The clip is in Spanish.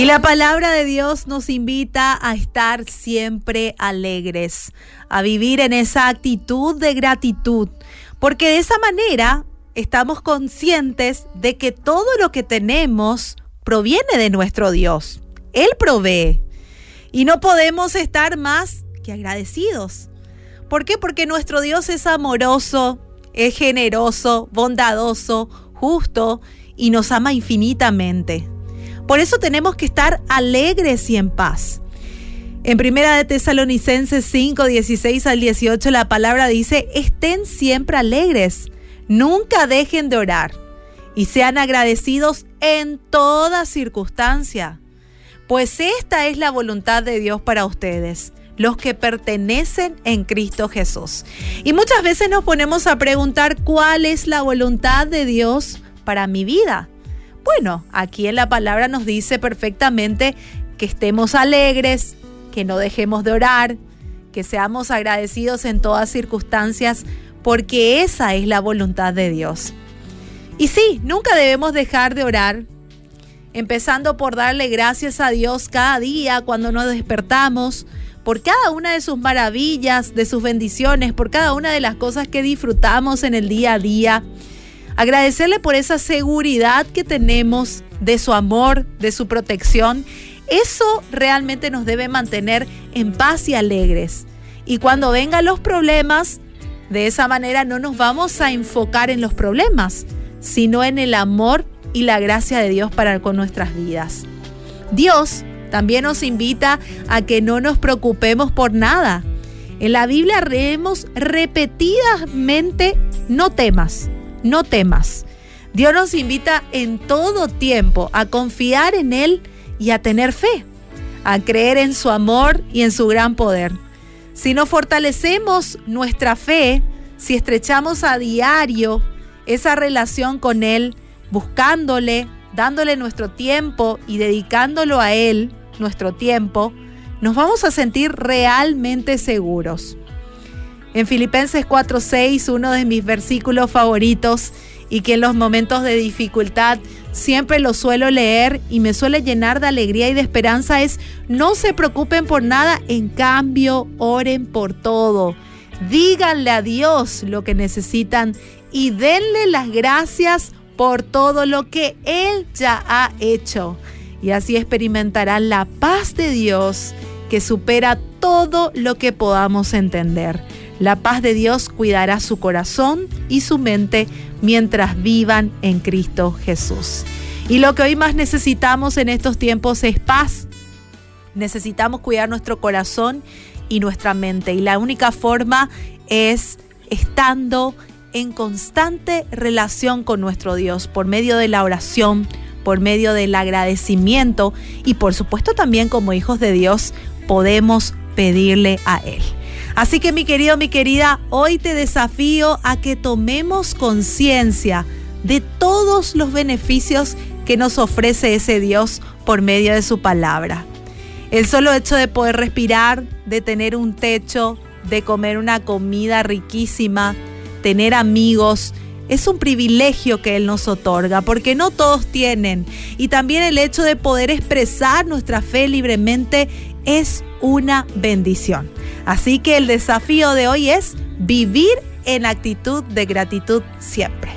Y la palabra de Dios nos invita a estar siempre alegres, a vivir en esa actitud de gratitud, porque de esa manera estamos conscientes de que todo lo que tenemos proviene de nuestro Dios. Él provee. Y no podemos estar más que agradecidos. ¿Por qué? Porque nuestro Dios es amoroso, es generoso, bondadoso, justo y nos ama infinitamente. Por eso tenemos que estar alegres y en paz. En Primera de Tesalonicenses 5, 16 al 18 la palabra dice, estén siempre alegres, nunca dejen de orar y sean agradecidos en toda circunstancia, pues esta es la voluntad de Dios para ustedes los que pertenecen en Cristo Jesús. Y muchas veces nos ponemos a preguntar cuál es la voluntad de Dios para mi vida. Bueno, aquí en la palabra nos dice perfectamente que estemos alegres, que no dejemos de orar, que seamos agradecidos en todas circunstancias, porque esa es la voluntad de Dios. Y sí, nunca debemos dejar de orar, empezando por darle gracias a Dios cada día cuando nos despertamos, por cada una de sus maravillas, de sus bendiciones, por cada una de las cosas que disfrutamos en el día a día agradecerle por esa seguridad que tenemos de su amor, de su protección. Eso realmente nos debe mantener en paz y alegres. Y cuando vengan los problemas, de esa manera no nos vamos a enfocar en los problemas, sino en el amor y la gracia de Dios para con nuestras vidas. Dios también nos invita a que no nos preocupemos por nada. En la Biblia leemos repetidamente, no temas no temas. Dios nos invita en todo tiempo a confiar en Él y a tener fe, a creer en su amor y en su gran poder. Si no fortalecemos nuestra fe, si estrechamos a diario esa relación con Él, buscándole, dándole nuestro tiempo y dedicándolo a Él, nuestro tiempo, nos vamos a sentir realmente seguros. En Filipenses 4:6, uno de mis versículos favoritos y que en los momentos de dificultad siempre lo suelo leer y me suele llenar de alegría y de esperanza es, no se preocupen por nada, en cambio, oren por todo. Díganle a Dios lo que necesitan y denle las gracias por todo lo que Él ya ha hecho. Y así experimentarán la paz de Dios que supera todo lo que podamos entender. La paz de Dios cuidará su corazón y su mente mientras vivan en Cristo Jesús. Y lo que hoy más necesitamos en estos tiempos es paz. Necesitamos cuidar nuestro corazón y nuestra mente. Y la única forma es estando en constante relación con nuestro Dios por medio de la oración, por medio del agradecimiento y por supuesto también como hijos de Dios podemos pedirle a Él. Así que mi querido, mi querida, hoy te desafío a que tomemos conciencia de todos los beneficios que nos ofrece ese Dios por medio de su palabra. El solo hecho de poder respirar, de tener un techo, de comer una comida riquísima, tener amigos, es un privilegio que Él nos otorga, porque no todos tienen. Y también el hecho de poder expresar nuestra fe libremente es una bendición. Así que el desafío de hoy es vivir en actitud de gratitud siempre.